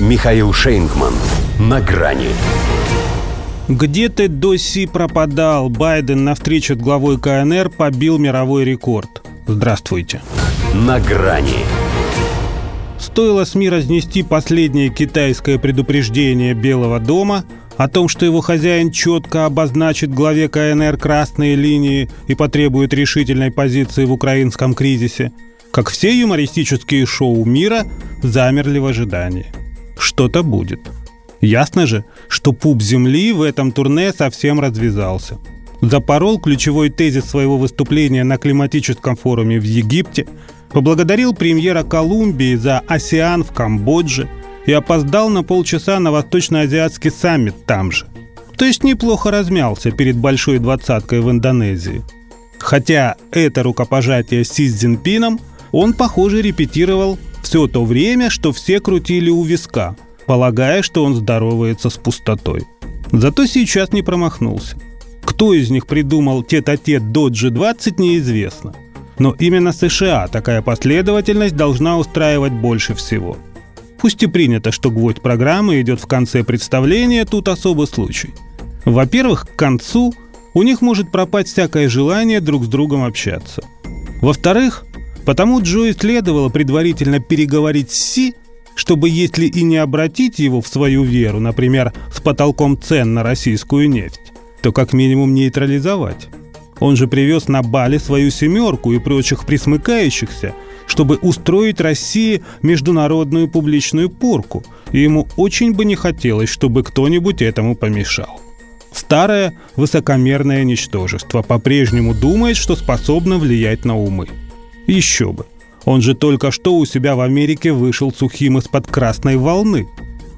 Михаил Шейнгман. На грани. Где ты до си пропадал? Байден на встрече с главой КНР побил мировой рекорд. Здравствуйте. На грани. Стоило СМИ разнести последнее китайское предупреждение Белого дома о том, что его хозяин четко обозначит главе КНР красные линии и потребует решительной позиции в украинском кризисе, как все юмористические шоу мира замерли в ожидании. Что-то будет. Ясно же, что пуп Земли в этом турне совсем развязался. Запорол ключевой тезис своего выступления на климатическом форуме в Египте, поблагодарил премьера Колумбии за «Осеан» в Камбодже и опоздал на полчаса на Восточно-Азиатский саммит там же. То есть неплохо размялся перед большой двадцаткой в Индонезии. Хотя это рукопожатие с Си Цзиньпином он, похоже, репетировал все то время, что все крутили у виска, полагая, что он здоровается с пустотой. Зато сейчас не промахнулся. Кто из них придумал тет-а-тет до G20, неизвестно. Но именно США такая последовательность должна устраивать больше всего. Пусть и принято, что гвоздь программы идет в конце представления, тут особый случай. Во-первых, к концу у них может пропасть всякое желание друг с другом общаться. Во-вторых, потому Джои следовало предварительно переговорить с Си, чтобы, если и не обратить его в свою веру, например, с потолком цен на российскую нефть, то как минимум нейтрализовать. Он же привез на Бали свою «семерку» и прочих присмыкающихся, чтобы устроить России международную публичную порку, и ему очень бы не хотелось, чтобы кто-нибудь этому помешал. Старое высокомерное ничтожество по-прежнему думает, что способно влиять на умы. Еще бы. Он же только что у себя в Америке вышел сухим из-под красной волны.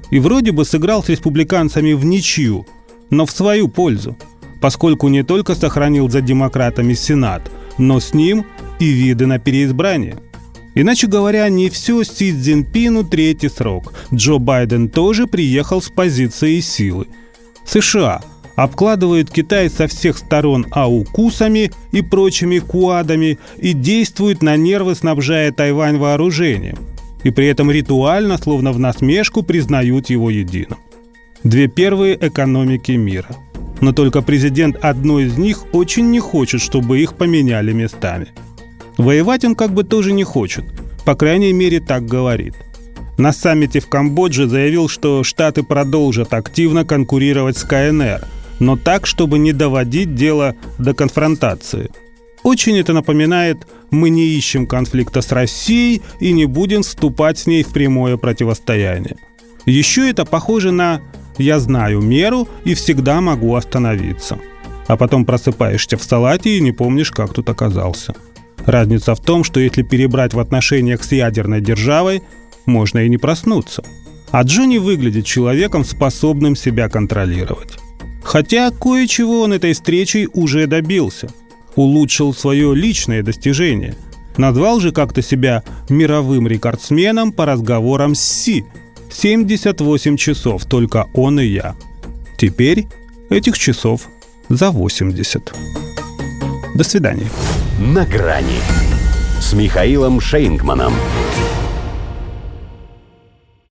И вроде бы сыграл с республиканцами в ничью, но в свою пользу, поскольку не только сохранил за демократами Сенат, но с ним и виды на переизбрание. Иначе говоря, не все Си Цзиньпину третий срок. Джо Байден тоже приехал с позиции силы. США – обкладывает Китай со всех сторон аукусами и прочими куадами и действует на нервы, снабжая Тайвань вооружением. И при этом ритуально, словно в насмешку, признают его единым. Две первые экономики мира. Но только президент одной из них очень не хочет, чтобы их поменяли местами. Воевать он как бы тоже не хочет. По крайней мере, так говорит. На саммите в Камбодже заявил, что Штаты продолжат активно конкурировать с КНР – но так, чтобы не доводить дело до конфронтации. Очень это напоминает «мы не ищем конфликта с Россией и не будем вступать с ней в прямое противостояние». Еще это похоже на «я знаю меру и всегда могу остановиться». А потом просыпаешься в салате и не помнишь, как тут оказался. Разница в том, что если перебрать в отношениях с ядерной державой, можно и не проснуться. А Джонни выглядит человеком, способным себя контролировать. Хотя кое-чего он этой встречей уже добился. Улучшил свое личное достижение. Назвал же как-то себя мировым рекордсменом по разговорам с Си. 78 часов, только он и я. Теперь этих часов за 80. До свидания. На грани с Михаилом Шейнгманом.